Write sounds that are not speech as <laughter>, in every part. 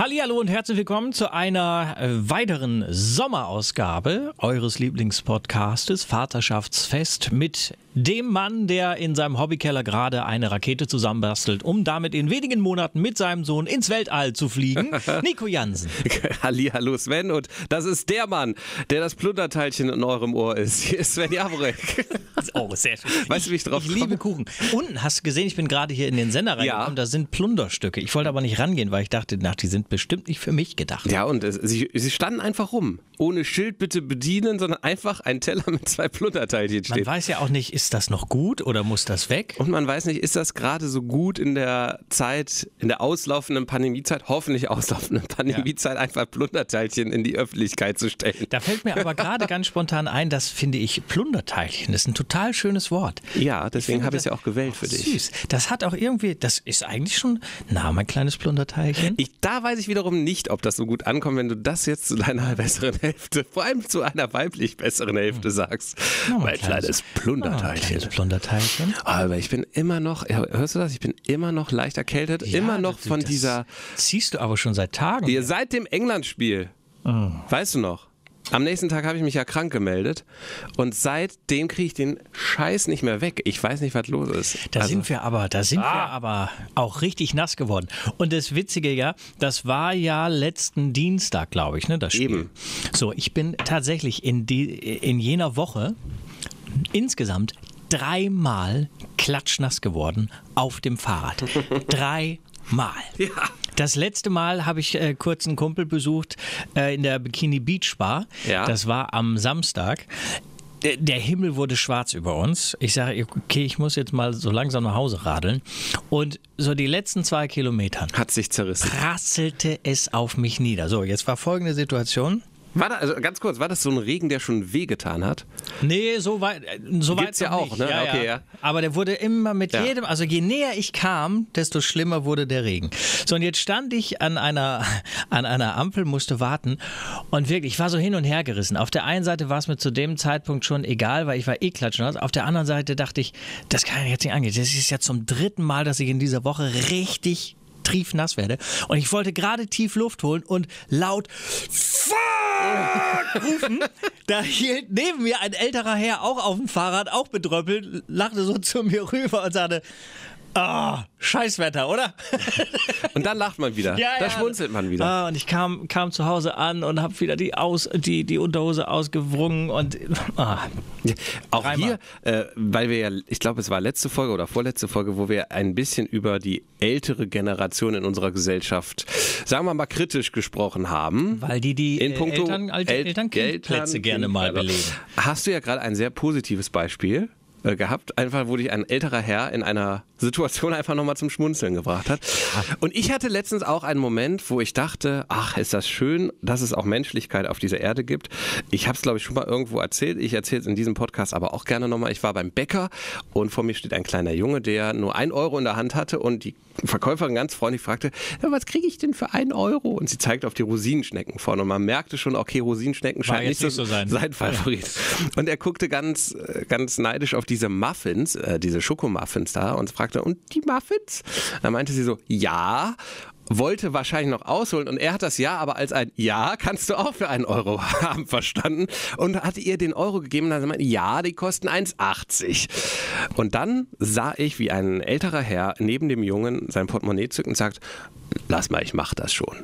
Hallihallo und herzlich willkommen zu einer äh, weiteren Sommerausgabe eures Lieblingspodcastes Vaterschaftsfest mit dem Mann, der in seinem Hobbykeller gerade eine Rakete zusammenbastelt, um damit in wenigen Monaten mit seinem Sohn ins Weltall zu fliegen. <laughs> Nico Jansen. <laughs> Hallihallo Sven und das ist der Mann, der das Plunderteilchen in eurem Ohr ist. Hier ist Sven Jaborek. <laughs> Oh, sehr schön. Weißt du, wie ich drauf Ich liebe Kuchen. Unten hast du gesehen, ich bin gerade hier in den Sender reingekommen, Ja. da sind Plunderstücke. Ich wollte aber nicht rangehen, weil ich dachte, na, die sind bestimmt nicht für mich gedacht. Ja, und es, sie, sie standen einfach rum. Ohne Schild bitte bedienen, sondern einfach ein Teller mit zwei Plunderteilchen Man steht. weiß ja auch nicht, ist das noch gut oder muss das weg? Und man weiß nicht, ist das gerade so gut in der Zeit, in der auslaufenden Pandemiezeit, hoffentlich auslaufenden Pandemiezeit, einfach Plunderteilchen in die Öffentlichkeit zu stellen? Da fällt mir aber <laughs> gerade ganz spontan ein, das finde ich Plunderteilchen. Das ist ein total schönes Wort. Ja, deswegen habe ich es ja auch gewählt für dich. Süß. Das hat auch irgendwie, das ist eigentlich schon, na, mein kleines Plunderteilchen. Ich, da weiß ich wiederum nicht, ob das so gut ankommt, wenn du das jetzt zu deiner <laughs> besseren Hälfte, vor allem zu einer weiblich besseren Hälfte sagst. Na, mein kleines Oh, Plunderteilchen. kleines Plunderteilchen. Aber ich bin immer noch, ja, hörst du das? Ich bin immer noch leicht erkältet. immer noch das- von das dieser, Ziehst du aber schon seit Tagen. ihr seit dem England-Spiel. Oh. Weißt du noch? Am nächsten Tag habe ich mich ja krank gemeldet und seitdem kriege ich den Scheiß nicht mehr weg. Ich weiß nicht, was los ist. Da Also- sind wir aber, da sind wir aber auch richtig nass geworden. Und das Witzige ja, das war ja letzten Dienstag, glaube ich, ne, das Spiel. Eben. So, ich bin tatsächlich in, die, in jener Woche insgesamt dreimal klatschnass geworden auf dem Fahrrad. <laughs> Dreimal. Ja. Das letzte Mal habe ich äh, kurz einen Kumpel besucht äh, in der Bikini Beach Bar. Ja. Das war am Samstag. Der- Der Himmel wurde schwarz über uns. Ich sage, okay, ich muss jetzt mal so langsam nach Hause radeln. Und so die letzten zwei Kilometern Hat sich zerrissen. prasselte es auf mich nieder. So, jetzt war folgende Situation. War da, also ganz kurz, war das so ein Regen, der schon wehgetan hat? Nee, so weit, äh, so weit Gibt's ja auch, nicht. ne? Ja, Okay, ja. ja. Aber der wurde immer mit Ja. jedem, also je näher ich kam, desto schlimmer wurde der Regen. So, und jetzt stand ich an einer, <laughs> an einer Ampel, musste warten und wirklich, ich war so hin und her gerissen. Auf der einen Seite war es mir zu dem Zeitpunkt schon egal, weil ich war eh klatschen. Auf der anderen Seite dachte ich, das kann ja jetzt nicht angehen. Das ist ja zum dritten Mal, dass ich in dieser Woche richtig triefnass werde. Und ich wollte gerade tief Luft holen und laut Fuck rufen. Da hielt neben mir ein älterer Herr auch auf dem Fahrrad, auch bedröppelt, lachte so zu mir rüber und sagte, Ah, Scheißwetter, oder? <laughs> Und dann lacht man wieder. da schmunzelt man wieder. Ah, und ich kam, kam zu Hause an und habe wieder die, Aus, die, die Unterhose ausgewrungen und ah, Ja, auch Dreimal. hier, äh, weil wir ja, ich glaube, es war letzte Folge oder vorletzte Folge, wo wir ein bisschen über die ältere Generation in unserer Gesellschaft, sagen wir mal, kritisch gesprochen haben. weil die die In äh, puncto Eltern, alte, El- Elternkindplätze Eltern- gerne mal Kinder. belegen. Hast du ja gerade ein sehr positives Beispiel äh, gehabt, einfach wo dich ein älterer Herr in einer Situation einfach nochmal zum Schmunzeln gebracht hat. Und ich hatte letztens auch einen Moment, wo ich dachte, ach, ist das schön, dass es auch Menschlichkeit auf dieser Erde gibt. Ich habe es, glaube ich, schon mal irgendwo erzählt. Ich erzähle es in diesem Podcast aber auch gerne nochmal. Ich war beim Bäcker und vor mir steht ein kleiner Junge, der nur ein Euro in der Hand hatte und die Verkäuferin ganz freundlich fragte, was kriege ich denn für einen Euro? Und sie zeigt auf die Rosinenschnecken vorne und man merkte schon, okay, Rosinenschnecken scheint jetzt nicht, nicht so sein. sein Favorit. Und er guckte ganz, äh, ganz neidisch auf diese Muffins, äh, diese Schokomuffins da und fragte, und die Muffins? Da meinte sie so, ja. Wollte wahrscheinlich noch ausholen und er hat das Ja aber als ein Ja kannst du auch für einen Euro <laughs> haben verstanden und hat ihr den Euro gegeben und dann meinte, ja, die kosten 1,80. Und dann sah ich, wie ein älterer Herr neben dem Jungen sein Portemonnaie zückt und sagt, lass mal, ich mach das schon.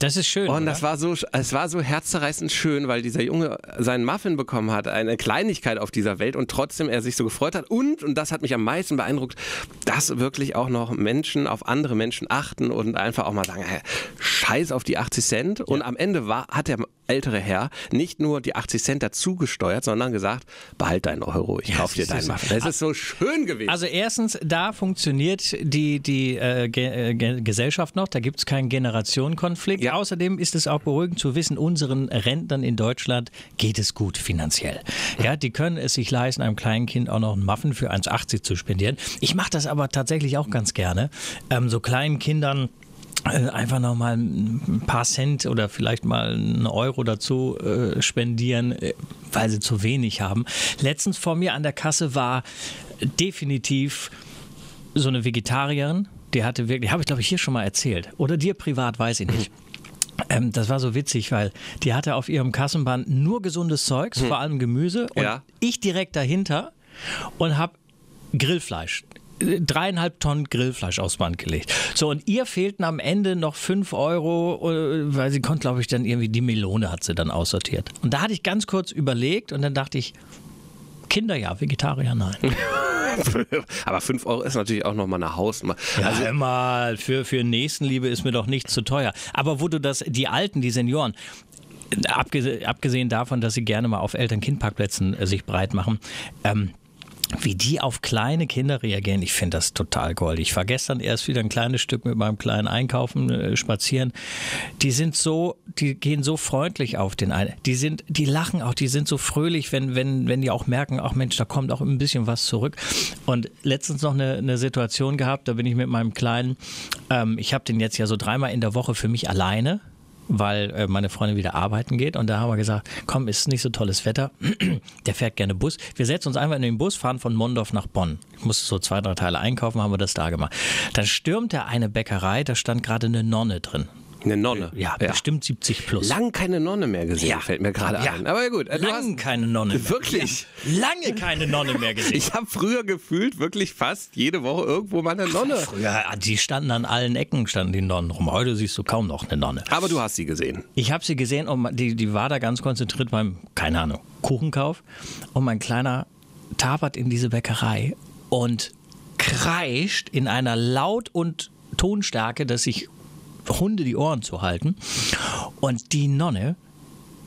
Das ist schön. Und oder? das war so, es war so herzzerreißend schön, weil dieser Junge seinen Muffin bekommen hat, eine Kleinigkeit auf dieser Welt und trotzdem er sich so gefreut hat. Und, und das hat mich am meisten beeindruckt, dass wirklich auch noch Menschen auf andere Menschen achten und einfach auch mal sagen, hey, scheiß auf die 80 Cent. Und am Ende war, hat der ältere Herr nicht nur die 80 Cent dazugesteuert, sondern gesagt, behalt deinen Euro, ich Ja, kauf dir deinen. Muffin. Das ist so schön gewesen. Also erstens, da funktioniert die, die äh, Ge äh, Ge Gesellschaft noch, da gibt es keinen Generationenkonflikt. Ja. Außerdem ist es auch beruhigend zu wissen, unseren Rentnern in Deutschland geht es gut finanziell. Ja, die können es sich leisten, einem kleinen Kind auch noch einen Muffin für 1,80 zu spendieren. Ich mache das aber tatsächlich auch ganz gerne. Ähm, so kleinen Kindern einfach nochmal ein paar Cent oder vielleicht mal einen Euro dazu äh, spendieren, äh, weil sie zu wenig haben. Letztens vor mir an der Kasse war definitiv so eine Vegetarierin, die hatte wirklich, habe ich glaube ich hier schon mal erzählt. Oder dir privat, weiß ich nicht. Ähm, das war so witzig, weil die hatte auf ihrem Kassenband nur gesundes Zeugs, vor allem Gemüse. Und Ja. ich direkt dahinter und habe Grillfleisch. Dreieinhalb Tonnen Grillfleisch aufs Band gelegt. So, und ihr fehlten am Ende noch fünf Euro, äh, weil sie konnte, glaube ich, dann irgendwie die Melone hat sie dann aussortiert. Und da hatte ich ganz kurz überlegt und dann dachte ich, Kinder ja, Vegetarier nein. <laughs> Aber 5 Euro ist natürlich auch nochmal eine Hausnummer. Ja, Also, hör mal, für, für Nächstenliebe ist mir doch nicht zu teuer. Aber wo du das, die Alten, die Senioren, abgese- abgesehen davon, dass sie gerne mal auf Eltern-Kind-Parkplätzen äh, sich breit machen, ähm, wie die auf kleine Kinder reagieren, ich finde das total goldig. Ich war gestern erst wieder ein kleines Stück mit meinem kleinen Einkaufen äh, spazieren. Die sind so, die gehen so freundlich auf den einen. Die sind, die lachen auch, die sind so fröhlich, wenn, wenn, wenn die auch merken, ach Mensch, da kommt auch ein bisschen was zurück. Und letztens noch eine, eine Situation gehabt, da bin ich mit meinem Kleinen, ähm, ich habe den jetzt ja so dreimal in der Woche für mich alleine weil äh, meine Freundin wieder arbeiten geht. Und da haben wir gesagt, komm, ist nicht so tolles Wetter. <clears throat> Der fährt gerne Bus. Wir setzen uns einfach in den Bus, fahren von Mondorf nach Bonn. Ich musste so zwei, drei Teile einkaufen, haben wir das da gemacht. Dann stürmt er eine Bäckerei, da stand gerade eine Nonne drin. Eine Nonne. Ja, bestimmt 70 plus. Lang keine Nonne mehr gesehen, Ja. fällt mir gerade Ja. ein. Aber gut, äh, hast, keine Nonne mehr. Wirklich? Ja, lange keine Nonne mehr gesehen. ich habe früher gefühlt wirklich fast jede Woche irgendwo mal eine Nonne. Früher, die standen an allen Ecken, standen die Nonnen rum. Heute siehst du kaum noch eine Nonne. Aber du hast sie gesehen. Ich habe sie gesehen und die, die war da ganz konzentriert beim, keine Ahnung, Kuchenkauf. Und mein Kleiner tapert in diese Bäckerei und kreischt in einer Laut- und Tonstärke, dass sich Hunde die Ohren zu halten. Und die Nonne,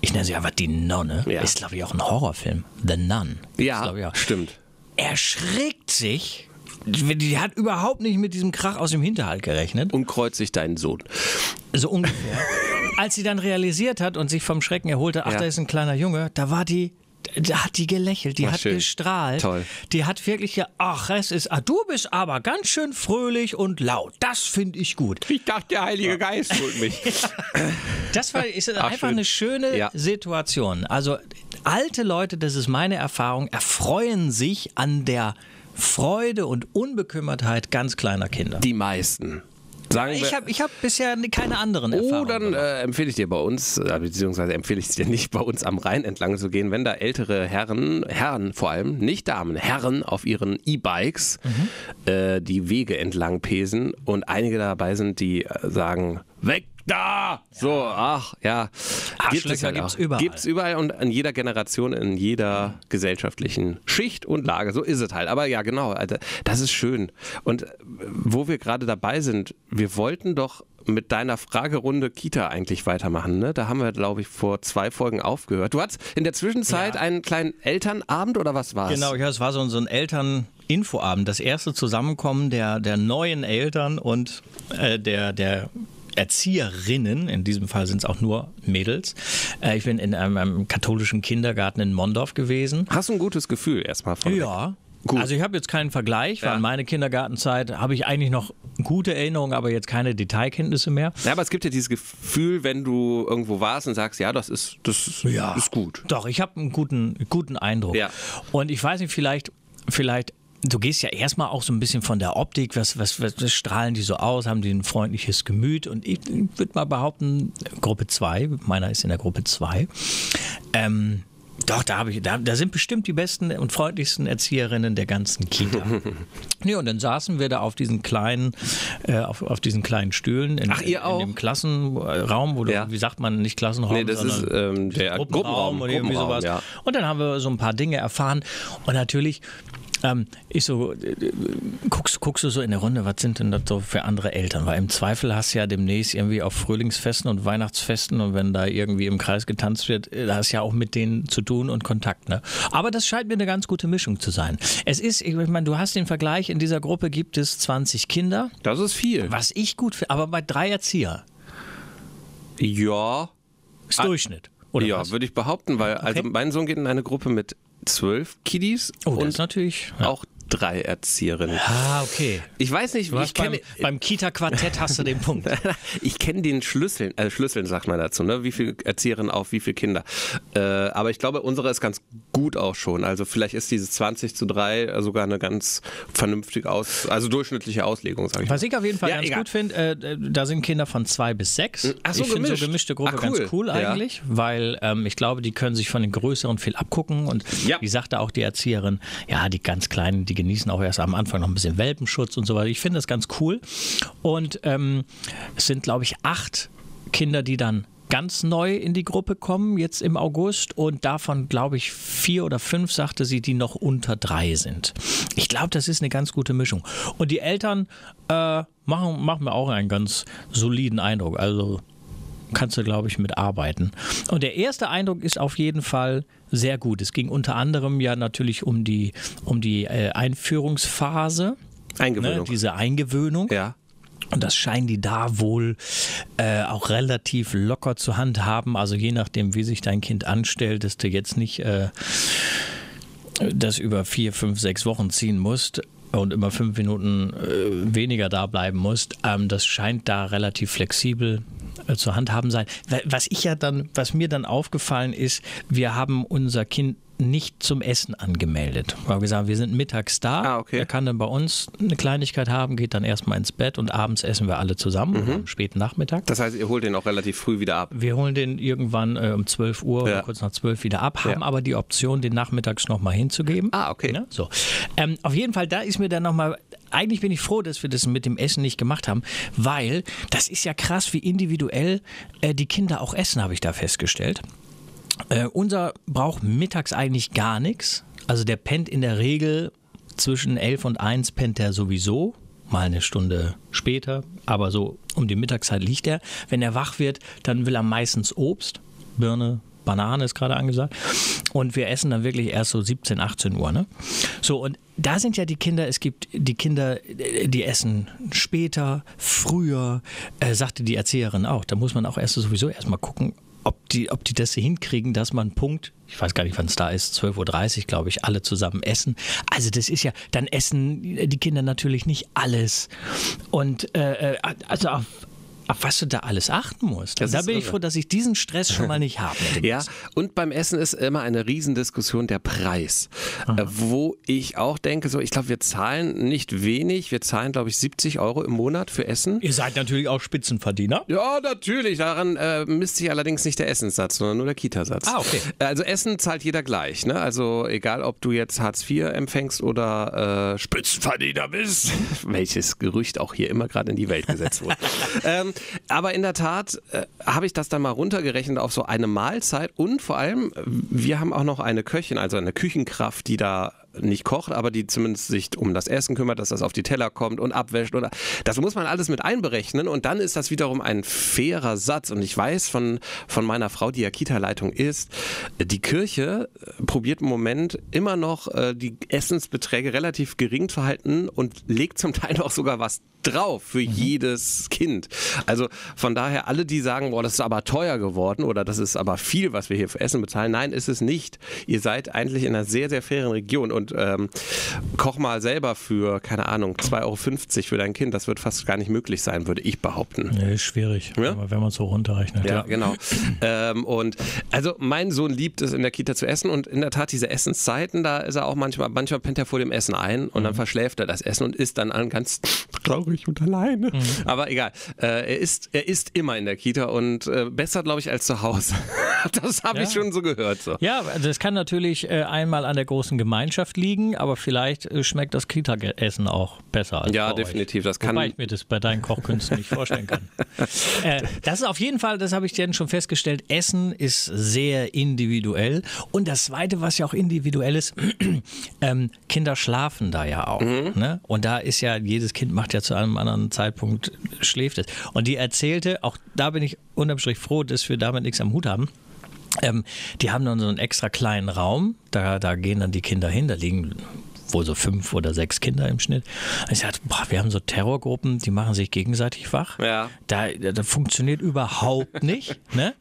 ich nenne sie einfach die Nonne, Ja. ist glaube ich auch ein Horrorfilm. The Nun. Ja, Ist, ich, stimmt. Erschrickt sich. Die hat überhaupt nicht mit diesem Krach aus dem Hinterhalt gerechnet. Und kreuzigt deinen Sohn. So ungefähr. <laughs> Als sie dann realisiert hat und sich vom Schrecken erholte, ach, Ja. da ist ein kleiner Junge, da war die, da hat die gelächelt, die Ach, hat schön. gestrahlt. Toll. Die hat wirklich, ja, ach, es ist, ah, du bist aber ganz schön fröhlich und laut. Das finde ich gut. Ich dachte, der Heilige Geist holt mich. <laughs> Das war ist Ach, einfach schön. eine schöne Ja. Situation. Also alte Leute, das ist meine Erfahrung, erfreuen sich an der Freude und Unbekümmertheit ganz kleiner Kinder. Die meisten. Sagen Ich habe ich hab bisher keine anderen Oh, Erfahrungen. dann gemacht. äh, empfehle ich dir bei uns, äh, beziehungsweise empfehle ich es dir nicht, <laughs> bei uns am Rhein entlang zu gehen, wenn da ältere Herren, Herren vor allem, nicht Damen, Herren auf ihren E-Bikes Mhm. äh, die Wege entlang pesen und einige dabei sind, die äh, sagen, weg da! So, ach, ja. Arschlöcher halt gibt's überall. Gibt's überall und in jeder Generation, in jeder gesellschaftlichen Schicht und Lage. So ist es halt. Aber ja, genau, Alter, das ist schön. Und äh, wo wir gerade dabei sind, wir wollten doch mit deiner Fragerunde Kita eigentlich weitermachen. Ne? Da haben wir, glaube ich, vor zwei Folgen aufgehört. Du hattest in der Zwischenzeit Ja. einen kleinen Elternabend oder was war es? Genau, ja, es war so, so ein Eltern-Infoabend, das erste Zusammenkommen der, der neuen Eltern und äh, der, der Erzieherinnen, in diesem Fall sind es auch nur Mädels. Äh, ich bin in einem, einem katholischen Kindergarten in Mondorf gewesen. Hast du ein gutes Gefühl erstmal von Ja. Gut. Also ich habe jetzt keinen Vergleich, weil Ja. meine Kindergartenzeit habe ich eigentlich noch gute Erinnerungen, aber jetzt keine Detailkenntnisse mehr. Ja, aber es gibt ja dieses Gefühl, wenn du irgendwo warst und sagst, ja, das ist, das ist gut. Doch, ich habe einen guten, guten Eindruck. Ja. Und ich weiß nicht, vielleicht, vielleicht, du gehst ja erstmal auch so ein bisschen von der Optik, was, was, was, was strahlen die so aus, haben die ein freundliches Gemüt und ich, würde mal behaupten, Gruppe 2, meiner ist in der Gruppe 2. Ähm, doch, da, habe ich, da, da sind bestimmt die besten und freundlichsten Erzieherinnen der ganzen Kita. <laughs> nee, und dann saßen wir da auf diesen kleinen, äh, auf, auf diesen kleinen Stühlen in, Ach, ihr auch? in dem Klassenraum, wo du, Ja. wie sagt man, nicht Klassenraum, Nee, das ist sondern ähm, der Gruppenraum, Gruppenraum. oder irgendwie Gruppenraum, sowas. ja. Und dann haben wir so ein paar Dinge erfahren. Und natürlich, ähm, ich so, äh, äh, guckst, guckst du so in der Runde, was sind denn das so für andere Eltern? Weil im Zweifel hast du ja demnächst irgendwie auf Frühlingsfesten und Weihnachtsfesten und wenn da irgendwie im Kreis getanzt wird, äh, da hast du ja auch mit denen zu tun und Kontakt. Ne? Aber das scheint mir eine ganz gute Mischung zu sein. Es ist, ich meine, du hast den Vergleich, in dieser Gruppe gibt es 20 Kinder, Das ist viel. was ich gut finde, aber bei drei Erzieher Ja, ist Durchschnitt. Oder ja, was? würde ich behaupten, weil also mein Sohn geht in eine Gruppe mit zwölf Kiddies Oh, und natürlich. Ja. auch drei Erzieherinnen. Ah, okay. Ich weiß nicht, Du ich hast beim, beim Kita-Quartett hast du den <laughs> Punkt. ich kenne den Schlüsseln, äh, Schlüsseln sagt man dazu, ne? Wie viele Erzieherinnen auf wie viele Kinder. Äh, aber ich glaube, unsere ist ganz gut auch schon. Also vielleicht ist dieses 20 zu 3 sogar eine ganz vernünftige Aus, also durchschnittliche Auslegung, sage ich mal. Was ich auf jeden Fall Ja, ganz egal. gut finde, äh, da sind Kinder von zwei bis sechs. Ach so, ich finde so gemischt. gemischte Gruppe Ah, cool. ganz cool Ja. eigentlich, weil ähm, ich glaube, die können sich von den Größeren viel abgucken und Ja. wie sagte auch die Erzieherin, ja, die ganz Kleinen, die genießen auch erst am Anfang noch ein bisschen Welpenschutz und so weiter. Ich finde das ganz cool. Und ähm, es sind, glaube ich, acht Kinder, die dann ganz neu in die Gruppe kommen, jetzt im August. Und davon, glaube ich, vier oder fünf, sagte sie, die noch unter drei sind. Ich glaube, das ist eine ganz gute Mischung. Und die Eltern äh, machen, machen mir auch einen ganz soliden Eindruck. Also kannst du, glaube ich, mitarbeiten. Und der erste Eindruck ist auf jeden Fall sehr gut. Es ging unter anderem ja natürlich um die, um die äh, Einführungsphase, ne, Eingewöhnung. diese Eingewöhnung. ja. Und das scheinen die da wohl äh, auch relativ locker zu handhaben. Also je nachdem, wie sich dein Kind anstellt, dass du jetzt nicht äh, das über vier, fünf, sechs Wochen ziehen musst und immer fünf Minuten äh, weniger da bleiben musst. Ähm, das scheint da relativ flexibel äh, zu handhaben sein. Wa- Was ich ja dann, was mir dann aufgefallen ist, wir haben unser Kind nicht zum Essen angemeldet. Wir haben gesagt, wir sind mittags da. Ah, okay. Er kann dann bei uns eine Kleinigkeit haben, geht dann erstmal ins Bett und abends essen wir alle zusammen, am späten Nachmittag. Das heißt, ihr holt den auch relativ früh wieder ab. Wir holen den irgendwann äh, um 12 Uhr Ja. oder kurz nach 12 wieder ab, haben Ja. aber die Option, den nachmittags nochmal hinzugeben. Ah, okay. Ne? So. Ähm, auf jeden Fall, da ist mir dann nochmal, eigentlich bin ich froh, dass wir das mit dem Essen nicht gemacht haben, weil das ist ja krass, wie individuell äh, die Kinder auch essen, habe ich da festgestellt. Äh, unser braucht mittags eigentlich gar nichts. Also der pennt in der Regel zwischen 11 und 1 pennt er sowieso. Mal eine Stunde später, aber so um die Mittagszeit liegt er. Wenn er wach wird, dann will er meistens Obst, Birne, Banane ist gerade angesagt. Und wir essen dann wirklich erst so 17, 18 Uhr. Ne? So, und da sind ja die Kinder, es gibt die Kinder, die essen später, früher, äh, sagte die Erzieherin auch. Da muss man auch erst sowieso erstmal gucken, ob die, ob die das hinkriegen, dass man Punkt, ich weiß gar nicht, wann es da ist, 12.30 Uhr, glaube ich, alle zusammen essen. Also das ist ja, dann essen die Kinder natürlich nicht alles. Und äh, äh, also auf, auf was du da alles achten musst. Das da bin ich irre. froh, dass ich diesen Stress schon mal nicht habe. <laughs> Ja, und beim Essen ist immer eine Riesendiskussion der Preis. Äh, wo ich auch denke, so, ich glaube, wir zahlen nicht wenig. Wir zahlen, glaube ich, 70 Euro im Monat für Essen. Ihr seid natürlich auch Spitzenverdiener. Ja, natürlich. Daran äh, misst sich allerdings nicht der Essenssatz, sondern nur der Kitasatz. Ah, okay. Also Essen zahlt jeder gleich. Ne? Also egal, ob du jetzt Hartz IV empfängst oder äh, Spitzenverdiener bist, <laughs> welches Gerücht auch hier immer gerade in die Welt gesetzt wurde. <laughs> ähm, aber in der Tat äh, habe ich das dann mal runtergerechnet auf so eine Mahlzeit. Und vor allem, äh, wir haben auch noch eine Köchin, also eine Küchenkraft, die da nicht kocht, aber die zumindest sich um das Essen kümmert, dass das auf die Teller kommt und abwäscht oder das muss man alles mit einberechnen und dann ist das wiederum ein fairer Satz und ich weiß von, von meiner Frau, die ja Kita-Leitung ist, die Kirche äh, probiert im Moment immer noch äh, die Essensbeträge relativ gering zu halten und legt zum Teil auch sogar was drauf für jedes Kind. Also von daher alle, die sagen, boah, das ist aber teuer geworden oder das ist aber viel, was wir hier für Essen bezahlen. Nein, ist es nicht. Ihr seid eigentlich in einer sehr, sehr fairen Region und ähm, koch mal selber für, keine Ahnung, 2,50 Euro für dein Kind. Das wird fast gar nicht möglich sein, würde ich behaupten. Nee, ist schwierig, Ja? aber wenn man es so runterrechnet. Ja, genau. ähm, und also mein Sohn liebt es in der Kita zu essen und in der Tat diese Essenszeiten, da ist er auch manchmal, manchmal pennt er vor dem Essen ein und dann verschläft er das Essen und isst dann an ganz traurig und alleine. Aber egal, äh, er ist er ist immer in der Kita und äh, besser glaube ich als zu Hause. <laughs> das habe Ja. ich schon so gehört. So. Ja, also das kann natürlich äh, einmal an der großen Gemeinschaft liegen, aber vielleicht äh, schmeckt das Kita-Essen auch besser als Ja, definitiv. Euch. Das kann- Wobei ich mir das bei deinen Kochkünsten nicht vorstellen kann. <laughs> äh, das ist auf jeden Fall, das habe ich dir schon festgestellt, Essen ist sehr individuell. Und das Zweite, was ja auch individuell ist, <clears throat> ähm, Kinder schlafen da ja auch. Mhm. Ne? Und da ist ja, jedes Kind macht ja zu einem anderen Zeitpunkt, schläft es. Und die erzählte, auch da bin ich unterm Strich froh, dass wir damit nichts am Hut haben. Ähm, die haben dann so einen extra kleinen Raum, da, da gehen dann die Kinder hin, da liegen wohl so fünf oder sechs Kinder im Schnitt. Ich sagte, boah, wir haben so Terrorgruppen, die machen sich gegenseitig wach. Ja. Da, da funktioniert überhaupt <laughs> nicht. ne?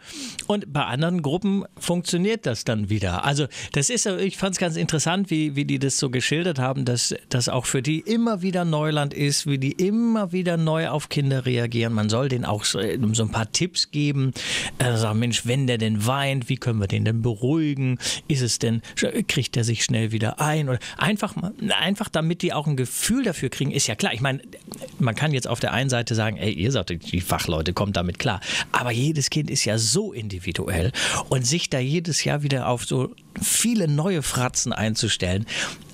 Und bei anderen Gruppen funktioniert das dann wieder. Also das ist, ich fand es ganz interessant, wie, wie die das so geschildert haben, dass das auch für die immer wieder Neuland ist, wie die immer wieder neu auf Kinder reagieren. Man soll denen auch so, so ein paar Tipps geben. Äh, sagen, Mensch, wenn der denn weint, wie können wir den denn beruhigen? Ist es denn, kriegt er sich schnell wieder ein? Oder einfach, einfach damit die auch ein Gefühl dafür kriegen, ist ja klar. Ich meine, man kann jetzt auf der einen Seite sagen, ey, ihr sagt, die Fachleute kommt damit klar. Aber jedes Kind ist ja so individuell und sich da jedes Jahr wieder auf so viele neue Fratzen einzustellen,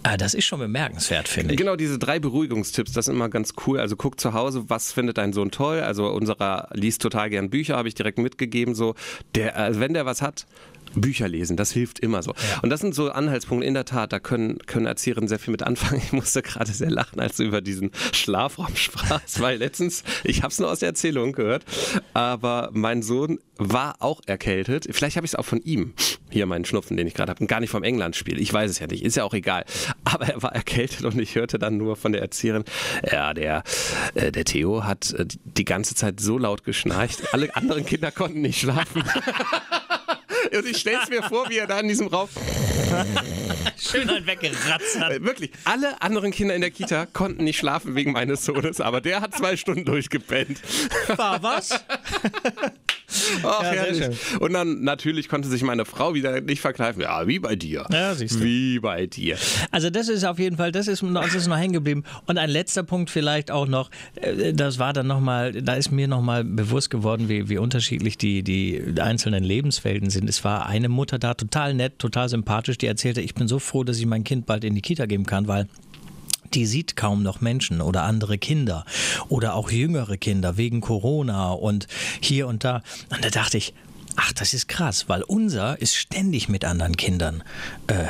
Ah, das ist schon bemerkenswert, finde ich. Genau, diese drei Beruhigungstipps, das ist immer ganz cool. Also guck zu Hause, was findet dein Sohn toll? Also unserer liest total gern Bücher, habe ich direkt mitgegeben. So, der, also wenn der was hat, Bücher lesen, das hilft immer so. Ja. Und das sind so Anhaltspunkte, in der Tat, da können, können Erzieherinnen sehr viel mit anfangen. Ich musste gerade sehr lachen, als du über diesen Schlafraum <laughs> sprachst, weil letztens, ich habe es nur aus der Erzählung gehört, aber mein Sohn war auch erkältet. Vielleicht habe ich es auch von ihm, hier meinen Schnupfen, den ich gerade habe, und gar nicht vom England-Spiel. Ich weiß es ja nicht, ist ja auch egal. Aber er war erkältet und ich hörte dann nur von der Erzieherin, ja, der, äh, der Theo hat äh, die ganze Zeit so laut geschnarcht, alle anderen Kinder konnten nicht schlafen. <laughs> Und ich stelle es mir vor, wie er da in diesem Raum. Schön halt weggeratzt hat. Äh, wirklich, alle anderen Kinder in der Kita konnten nicht schlafen wegen meines Sohnes, aber der hat zwei Stunden durchgepennt. War was? <laughs> Ach, ja, herrlich. Und dann natürlich konnte sich meine Frau wieder nicht verkneifen. Ja, wie bei dir. Ja, siehst du. Wie bei dir. Also das ist auf jeden Fall, das ist, das ist noch hängen geblieben. Und ein letzter Punkt vielleicht auch noch, äh, das war dann nochmal, da ist mir nochmal bewusst geworden, wie, wie unterschiedlich die, die einzelnen Lebenswelten sind. Es war eine Mutter da, total nett, total sympathisch, die erzählte, ich bin so froh, dass ich mein Kind bald in die Kita geben kann, weil die sieht kaum noch Menschen oder andere Kinder oder auch jüngere Kinder wegen Corona und hier und da. Und da dachte ich, ach, das ist krass, weil unser ist ständig mit anderen Kindern. Äh,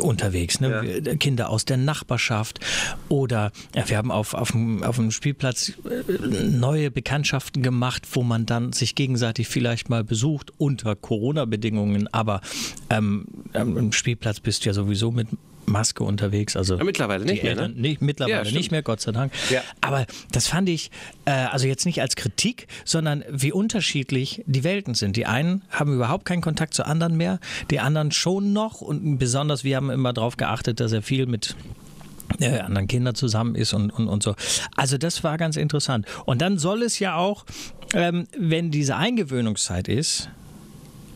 unterwegs, ne? Ja. Kinder aus der Nachbarschaft oder ja, wir haben auf, auf, dem, auf dem Spielplatz äh, neue Bekanntschaften gemacht, wo man dann sich gegenseitig vielleicht mal besucht unter Corona-Bedingungen, aber ähm, am Spielplatz bist du ja sowieso mit Maske unterwegs. Also ja, mittlerweile nicht mehr. Ne? Nicht, mittlerweile ja, nicht mehr, Gott sei Dank. Ja. Aber das fand ich, äh, also jetzt nicht als Kritik, sondern wie unterschiedlich die Welten sind. Die einen haben überhaupt keinen Kontakt zu anderen mehr, die anderen schon noch und besonders wir haben immer darauf geachtet, dass er viel mit äh, anderen Kindern zusammen ist und, und, und so. Also das war ganz interessant. Und dann soll es ja auch, ähm, wenn diese Eingewöhnungszeit ist,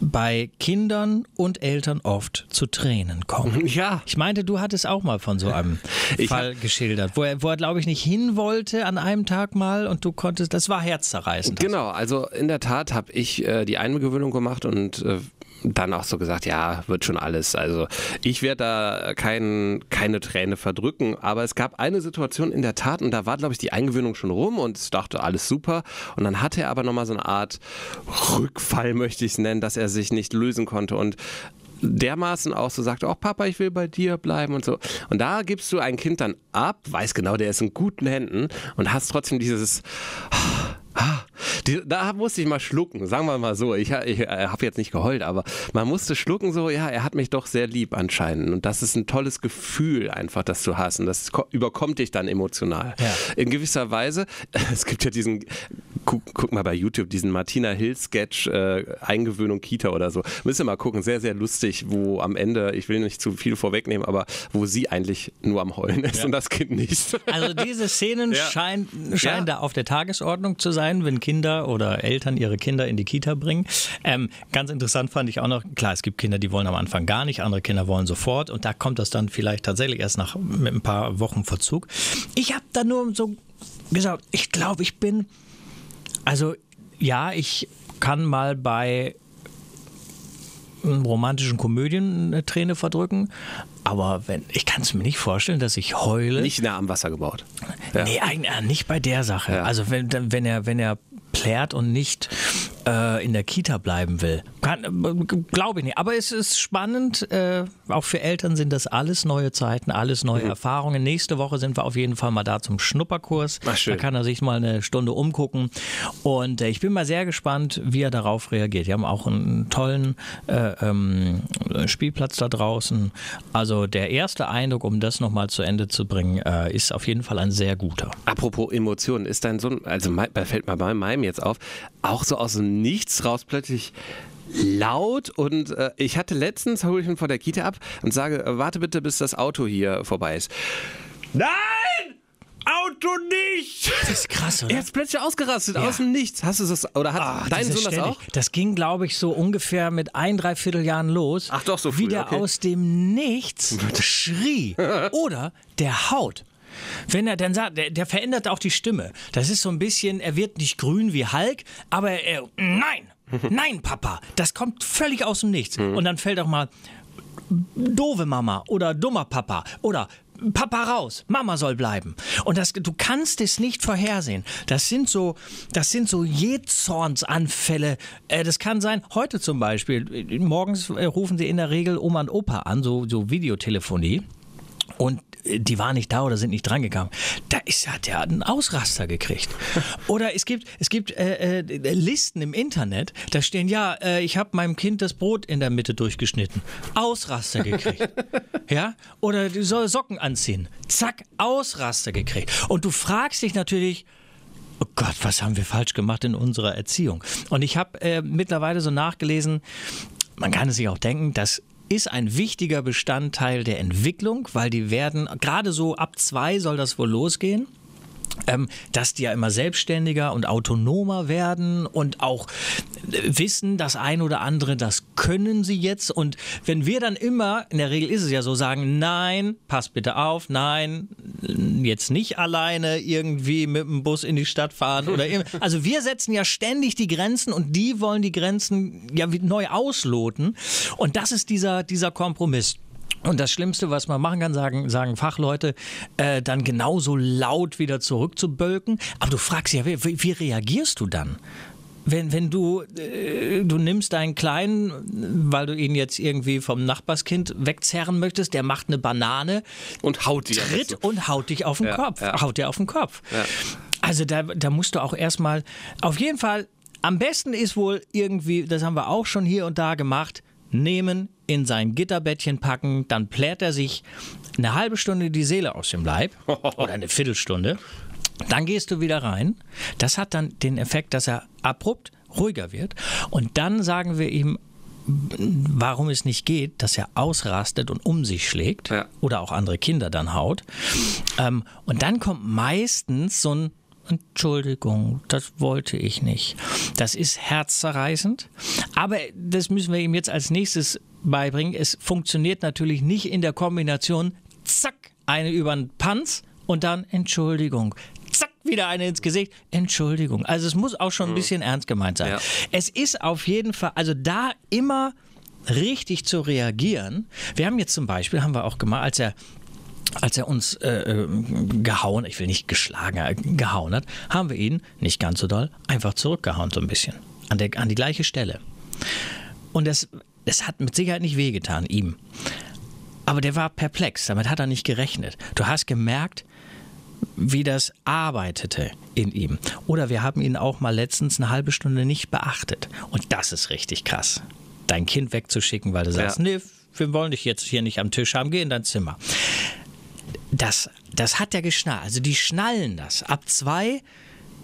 bei Kindern und Eltern oft zu Tränen kommen. <laughs> Ja. Ich meinte, du hattest auch mal von so einem <laughs> Fall geschildert, wo er, wo er glaube ich, nicht hin wollte an einem Tag mal und du konntest, das war herzzerreißend. Genau, also in der Tat habe ich äh, die Eingewöhnung gemacht und äh, dann auch so gesagt, ja, wird schon alles. Also ich werde da kein, keine Träne verdrücken, aber es gab eine Situation in der Tat und da war, glaube ich, die Eingewöhnung schon rum und ich dachte, alles super. Und dann hatte er aber nochmal so eine Art Rückfall, möchte ich es nennen, dass er sich nicht lösen konnte und dermaßen auch so sagt, oh Papa, ich will bei dir bleiben und so. Und da gibst du ein Kind dann ab, weiß genau, der ist in guten Händen und hast trotzdem dieses die, da musste ich mal schlucken, sagen wir mal so. Ich, ich äh, habe jetzt nicht geheult, aber man musste schlucken so, ja, er hat mich doch sehr lieb anscheinend. Und das ist ein tolles Gefühl einfach, das du hast. Und das überkommt dich dann emotional. Ja. In gewisser Weise, <laughs> es gibt ja diesen, guck, guck mal bei YouTube, diesen Martina Hill-Sketch, äh, Eingewöhnung Kita oder so. Müsst ihr mal gucken, sehr, sehr lustig, wo am Ende, ich will nicht zu viel vorwegnehmen, aber wo sie eigentlich nur am Heulen ist ja. und das Kind nicht. Also diese Szenen <laughs> ja. scheinen, scheinen da auf der Tagesordnung zu sein, wenn Kinder oder Eltern ihre Kinder in die Kita bringen. Ähm, ganz interessant fand ich auch noch, klar, es gibt Kinder, die wollen am Anfang gar nicht, andere Kinder wollen sofort und da kommt das dann vielleicht tatsächlich erst nach mit ein paar Wochen Verzug. Ich habe da nur so gesagt, ich glaube, ich bin, also ja, ich kann mal bei romantischen Komödien eine Träne verdrücken. Aber wenn, ich kann es mir nicht vorstellen, dass ich heule. Nicht nah am Wasser gebaut. Ja. Nee, eigentlich nicht bei der Sache. Ja. Also wenn, wenn er, wenn er plärt und nicht äh, in der Kita bleiben will. Äh, Glaube ich nicht. Aber es ist spannend. Äh, auch für Eltern sind das alles neue Zeiten, alles neue mhm. Erfahrungen. Nächste Woche sind wir auf jeden Fall mal da zum Schnupperkurs. Ach. Da kann er sich mal eine Stunde umgucken. Und äh, ich bin mal sehr gespannt, wie er darauf reagiert. Wir haben auch einen tollen äh, ähm, Spielplatz da draußen. Also der erste Eindruck, um das nochmal zu Ende zu bringen, äh, ist auf jeden Fall ein sehr guter. Apropos Emotionen, ist dein Sohn, also fällt mir bei meinem jetzt auf, auch so aus dem Nichts raus plötzlich laut und äh, ich hatte letztens, hole ich ihn vor der Kita ab und sage, äh, warte bitte, bis das Auto hier vorbei ist. Nein! Auto nicht! Das ist krass, oder? Er ist plötzlich ausgerastet, ja. aus dem Nichts. Hast du das, oder hat Ach, dein Sohn das auch? Das ging, glaube ich, so ungefähr mit ein, dreiviertel Jahren los. Ach doch, so früh, Wie der okay. aus dem Nichts schrie. <laughs> oder der haut. Wenn er dann sagt, der, der, verändert auch die Stimme. Das ist so ein bisschen, er wird nicht grün wie Hulk, aber er, nein, <laughs> nein, Papa, das kommt völlig aus dem Nichts. Mhm. Und dann fällt auch mal doofe Mama oder dummer Papa oder Papa raus, Mama soll bleiben. Und das, du kannst es nicht vorhersehen. Das sind so, das sind so Jezornsanfälle. Äh, das kann sein, heute zum Beispiel, morgens äh, rufen sie in der Regel Oma und Opa an, so, so Videotelefonie. Und die waren nicht da oder sind nicht drangegangen. Da ist, hat er einen Ausraster gekriegt. <laughs> Oder es gibt, es gibt äh, äh, Listen im Internet, da stehen, ja, äh, ich habe meinem Kind das Brot in der Mitte durchgeschnitten. Ausraster gekriegt. <laughs> ja? Oder du soll Socken anziehen. Zack, Ausraster gekriegt. Und du fragst dich natürlich, Oh Gott, was haben wir falsch gemacht in unserer Erziehung? Und ich habe äh, mittlerweile so nachgelesen, man kann es sich auch denken, dass ist ein wichtiger Bestandteil der Entwicklung, weil die werden, gerade so ab zwei soll das wohl losgehen ähm, dass die ja immer selbstständiger und autonomer werden und auch äh, wissen, das ein oder andere, das können sie jetzt. Und wenn wir dann immer, in der Regel ist es ja so, sagen, nein, pass bitte auf, nein, jetzt nicht alleine irgendwie mit dem Bus in die Stadt fahren oder <laughs> also wir setzen ja ständig die Grenzen und die wollen die Grenzen ja neu ausloten. Und das ist dieser, dieser Kompromiss. Und das Schlimmste, was man machen kann, sagen, sagen Fachleute, äh, dann genauso laut wieder zurückzubölken. Aber du fragst ja, wie, wie reagierst du dann? Wenn, wenn du, äh, du nimmst deinen Kleinen, weil du ihn jetzt irgendwie vom Nachbarskind wegzerren möchtest, der macht eine Banane und haut dich tritt und haut dich auf den ja, Kopf, ja. haut dir auf den Kopf. Ja. Also da, da musst du auch erstmal, auf jeden Fall, am besten ist wohl irgendwie, das haben wir auch schon hier und da gemacht, nehmen, in sein Gitterbettchen packen, dann plärt er sich eine halbe Stunde die Seele aus dem Leib <laughs> oder eine Viertelstunde. Dann gehst du wieder rein. Das hat dann den Effekt, dass er abrupt ruhiger wird. Und dann sagen wir ihm, warum es nicht geht, dass er ausrastet und um sich schlägt ja. oder auch andere Kinder dann haut. Ähm, und dann kommt meistens so ein Entschuldigung, das wollte ich nicht. Das ist herzzerreißend, aber das müssen wir ihm jetzt als nächstes beibringen. Es funktioniert natürlich nicht in der Kombination, zack, eine über den Panz und dann Entschuldigung. Zack, wieder eine ins Gesicht. Entschuldigung. Also es muss auch schon ein mhm. bisschen ernst gemeint sein. Ja. Es ist auf jeden Fall, also da immer richtig zu reagieren. Wir haben jetzt zum Beispiel, haben wir auch gemacht, als er als er uns äh, äh, gehauen, ich will nicht geschlagen, äh, gehauen hat, haben wir ihn, nicht ganz so doll, einfach zurückgehauen so ein bisschen. An, der, an die gleiche Stelle. Und das, das hat mit Sicherheit nicht wehgetan, ihm. Aber der war perplex, damit hat er nicht gerechnet. Du hast gemerkt, wie das arbeitete in ihm. Oder wir haben ihn auch mal letztens eine halbe Stunde nicht beachtet. Und das ist richtig krass. Dein Kind wegzuschicken, weil du sagst, ja. nee, wir wollen dich jetzt hier nicht am Tisch haben, geh in dein Zimmer das, das hat er geschnallt. Also die schnallen das. Ab zwei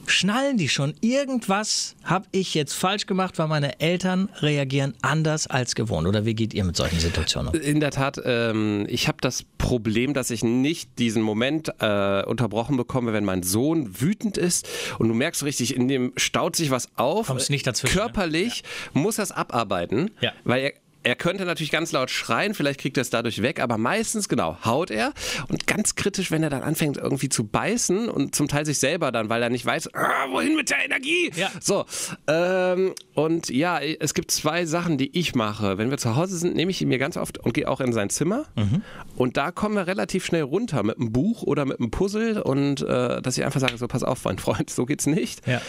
schnallen die schon, irgendwas habe ich jetzt falsch gemacht, weil meine Eltern reagieren anders als gewohnt. Oder wie geht ihr mit solchen Situationen um? In der Tat, ähm, ich habe das Problem, dass ich nicht diesen Moment äh, unterbrochen bekomme, wenn mein Sohn wütend ist und du merkst richtig, in dem staut sich was auf. Kommst nicht dazwischen. Ne? Körperlich ne? ja. muss er es abarbeiten, ja. weil er er könnte natürlich ganz laut schreien, vielleicht kriegt er es dadurch weg, aber meistens, genau, haut er. Und ganz kritisch, wenn er dann anfängt irgendwie zu beißen und zum Teil sich selber dann, weil er nicht weiß, ah, wohin mit der Energie? Ja. So, ähm, und ja, es gibt zwei Sachen, die ich mache. Wenn wir zu Hause sind, nehme ich ihn mir ganz oft und gehe auch in sein Zimmer. Und da kommen wir relativ schnell runter mit einem Buch oder mit einem Puzzle und äh, dass ich einfach sage, so pass auf, mein Freund, <laughs> so geht's nicht. Ja.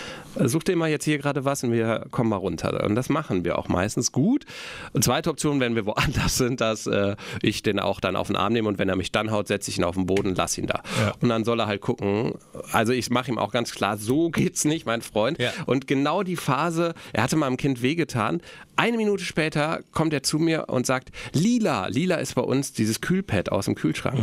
Such dir mal jetzt hier gerade was und wir kommen mal runter. Und das machen wir auch meistens gut. Und zweite Option, wenn wir woanders <laughs> sind, dass äh, ich den auch dann auf den Arm nehme und wenn er mich dann haut, setze ich ihn auf den Boden, lass ihn da. Ja. Und dann soll er halt gucken. Also ich mache ihm auch ganz klar, so geht's nicht, mein Freund. Ja. Und genau die Phase, er hatte meinem Kind wehgetan. Eine Minute später kommt er zu mir und sagt, Lila, Lila ist bei uns dieses Kühlpad aus dem Kühlschrank.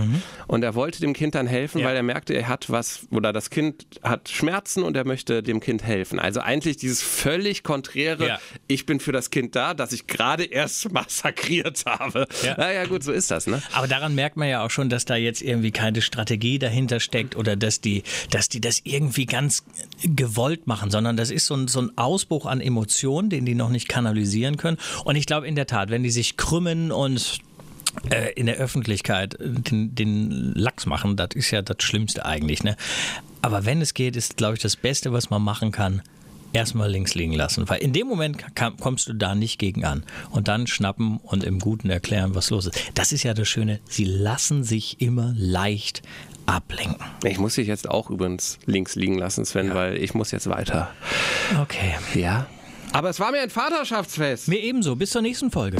Und er wollte dem Kind dann helfen, Ja. weil er merkte, er hat was, oder das Kind hat Schmerzen und er möchte dem Kind helfen. Also eigentlich dieses völlig konträre, ich bin für das Kind da, das ich gerade erst massakriert habe. Ja. Naja gut, so ist das, ne? Aber daran merkt man ja auch schon, dass da jetzt irgendwie keine Strategie dahinter steckt oder dass die, dass die das irgendwie ganz gewollt machen, sondern das ist so ein, so ein Ausbruch an Emotionen, den die noch nicht kanalisieren können. Und ich glaube in der Tat, wenn die sich krümmen und äh, in der Öffentlichkeit den, den Lachs machen, das ist ja das Schlimmste eigentlich. Ne? Aber wenn es geht, ist, glaube ich, das Beste, was man machen kann, erstmal links liegen lassen. Weil in dem Moment kam, kommst du da nicht gegen an. Und dann schnappen und im Guten erklären, was los ist. Das ist ja das Schöne, sie lassen sich immer leicht ablenken. Ich muss dich jetzt auch übrigens links liegen lassen, Sven, weil ich muss jetzt weiter. Okay. Ja. Aber es war mir ein Vaterschaftsfest. Mir ebenso. Bis zur nächsten Folge.